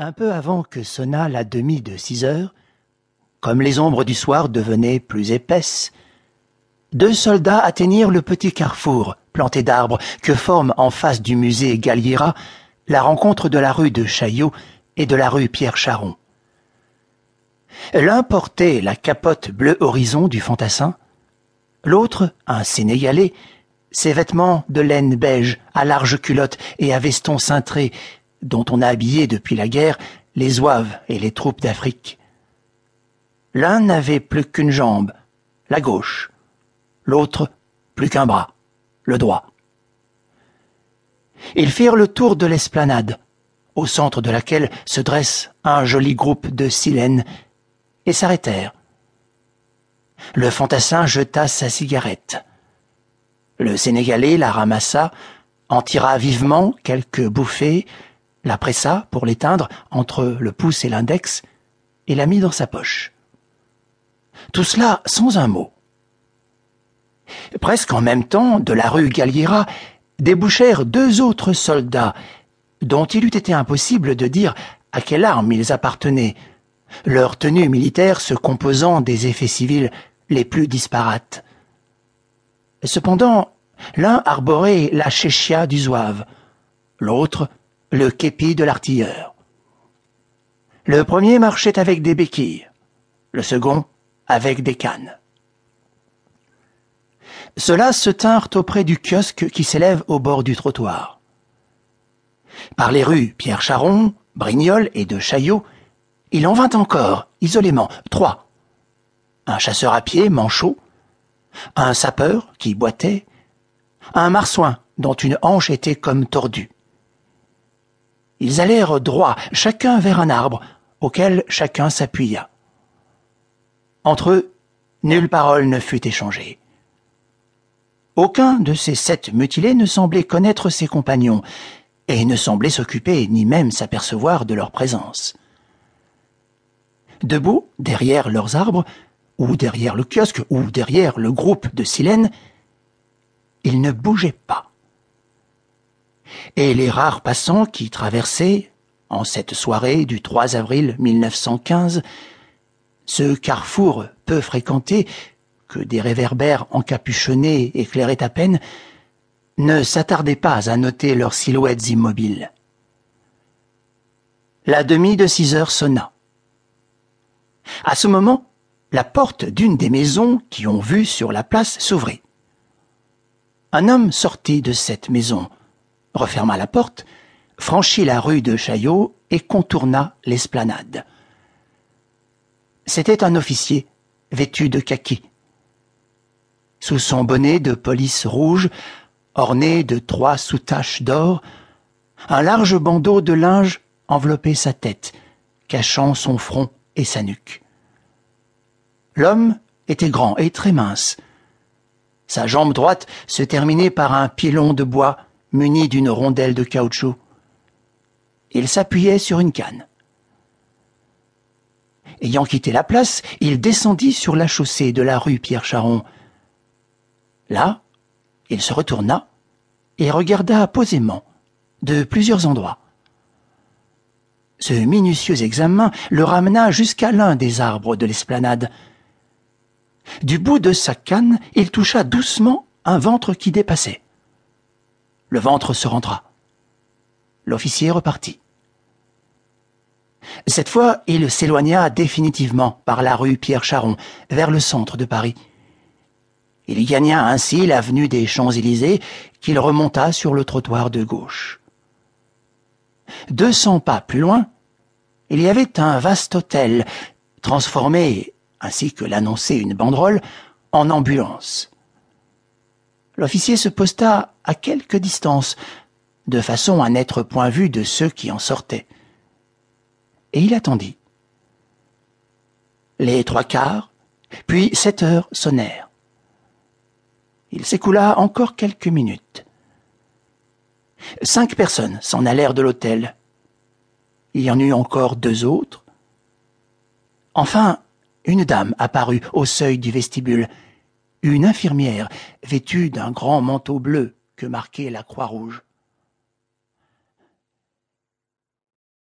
Un peu avant que sonnât la demie de six heures, comme les ombres du soir devenaient plus épaisses, deux soldats atteignirent le petit carrefour planté d'arbres que forme en face du musée Galliera la rencontre de la rue de Chaillot et de la rue Pierre Charon. L'un portait la capote bleu horizon du fantassin, l'autre, un Sénégalais, ses vêtements de laine beige à large culotte et à veston cintré dont on a habillé depuis la guerre les zouaves et les troupes d'Afrique. L'un n'avait plus qu'une jambe, la gauche, l'autre plus qu'un bras, le droit. Ils firent le tour de l'esplanade, au centre de laquelle se dresse un joli groupe de silènes, et s'arrêtèrent. Le fantassin jeta sa cigarette. Le Sénégalais la ramassa, en tira vivement quelques bouffées, la pressa pour l'éteindre entre le pouce et l'index, et la mit dans sa poche. Tout cela sans un mot. Presque en même temps, de la rue Galliera, débouchèrent deux autres soldats, dont il eût été impossible de dire à quelle arme ils appartenaient, leur tenue militaire se composant des effets civils les plus disparates. Cependant, l'un arborait la chéchia du zouave, l'autre le képi de l'artilleur. Le premier marchait avec des béquilles, le second avec des cannes. Ceux-là se tinrent auprès du kiosque qui s'élève au bord du trottoir. Par les rues Pierre Charon, Brignoles et de Chaillot, il en vint encore, isolément, trois. Un chasseur à pied, manchot, un sapeur qui boitait, un marsouin dont une hanche était comme tordue. Ils allèrent droit, chacun vers un arbre, auquel chacun s'appuya. Entre eux, nulle parole ne fut échangée. Aucun de ces sept mutilés ne semblait connaître ses compagnons, et ne semblait s'occuper ni même s'apercevoir de leur présence. Debout, derrière leurs arbres, ou derrière le kiosque, ou derrière le groupe de silènes, ils ne bougeaient pas et les rares passants qui traversaient, en cette soirée du 3 avril 1915, ce carrefour peu fréquenté, que des réverbères encapuchonnés éclairaient à peine, ne s'attardaient pas à noter leurs silhouettes immobiles. La demi de six heures sonna. À ce moment, la porte d'une des maisons qui ont vue sur la place s'ouvrit. Un homme sortit de cette maison, referma la porte, franchit la rue de Chaillot et contourna l'esplanade. C'était un officier, vêtu de kaki. Sous son bonnet de police rouge, orné de trois soutaches d'or, un large bandeau de linge enveloppait sa tête, cachant son front et sa nuque. L'homme était grand et très mince. Sa jambe droite se terminait par un pilon de bois muni d'une rondelle de caoutchouc. Il s'appuyait sur une canne. Ayant quitté la place, il descendit sur la chaussée de la rue Pierre Charon. Là, il se retourna et regarda posément de plusieurs endroits. Ce minutieux examen le ramena jusqu'à l'un des arbres de l'esplanade. Du bout de sa canne, il toucha doucement un ventre qui dépassait. Le ventre se rentra. L'officier repartit. Cette fois, il s'éloigna définitivement par la rue Pierre Charon vers le centre de Paris. Il gagna ainsi l'avenue des Champs-Élysées qu'il remonta sur le trottoir de gauche. Deux cents pas plus loin, il y avait un vaste hôtel transformé, ainsi que l'annonçait une banderole, en ambulance. L'officier se posta à quelque distance, de façon à n'être point vu de ceux qui en sortaient. Et il attendit. Les trois quarts, puis sept heures sonnèrent. Il s'écoula encore quelques minutes. Cinq personnes s'en allèrent de l'hôtel. Il y en eut encore deux autres. Enfin, une dame apparut au seuil du vestibule, une infirmière vêtue d'un grand manteau bleu que marquait la Croix-Rouge.